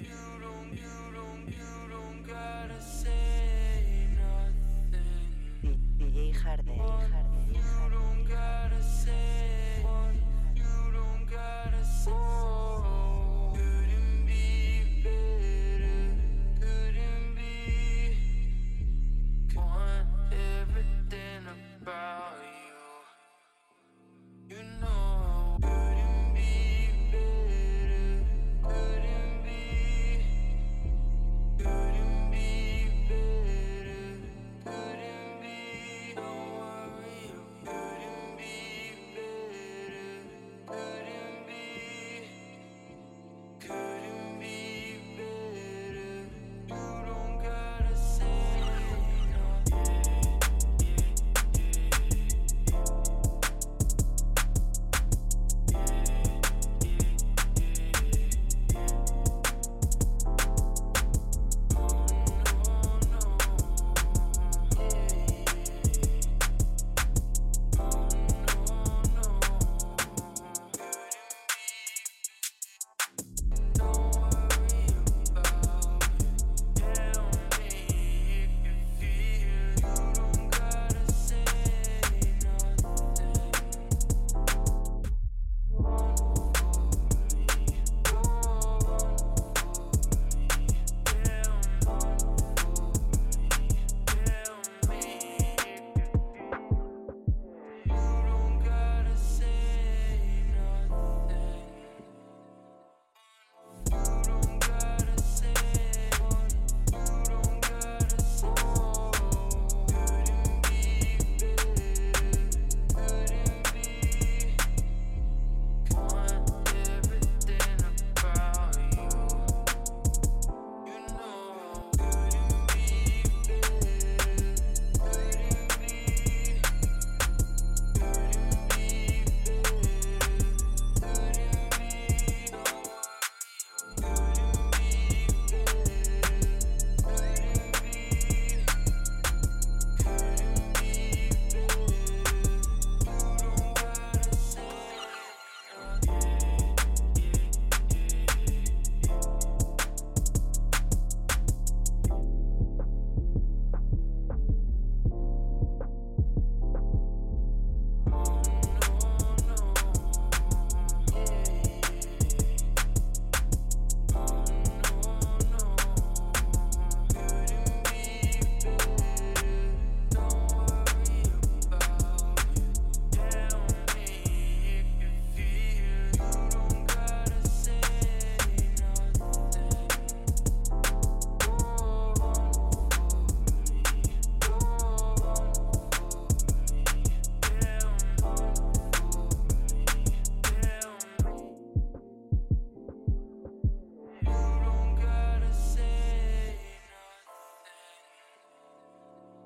Yeah.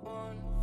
one.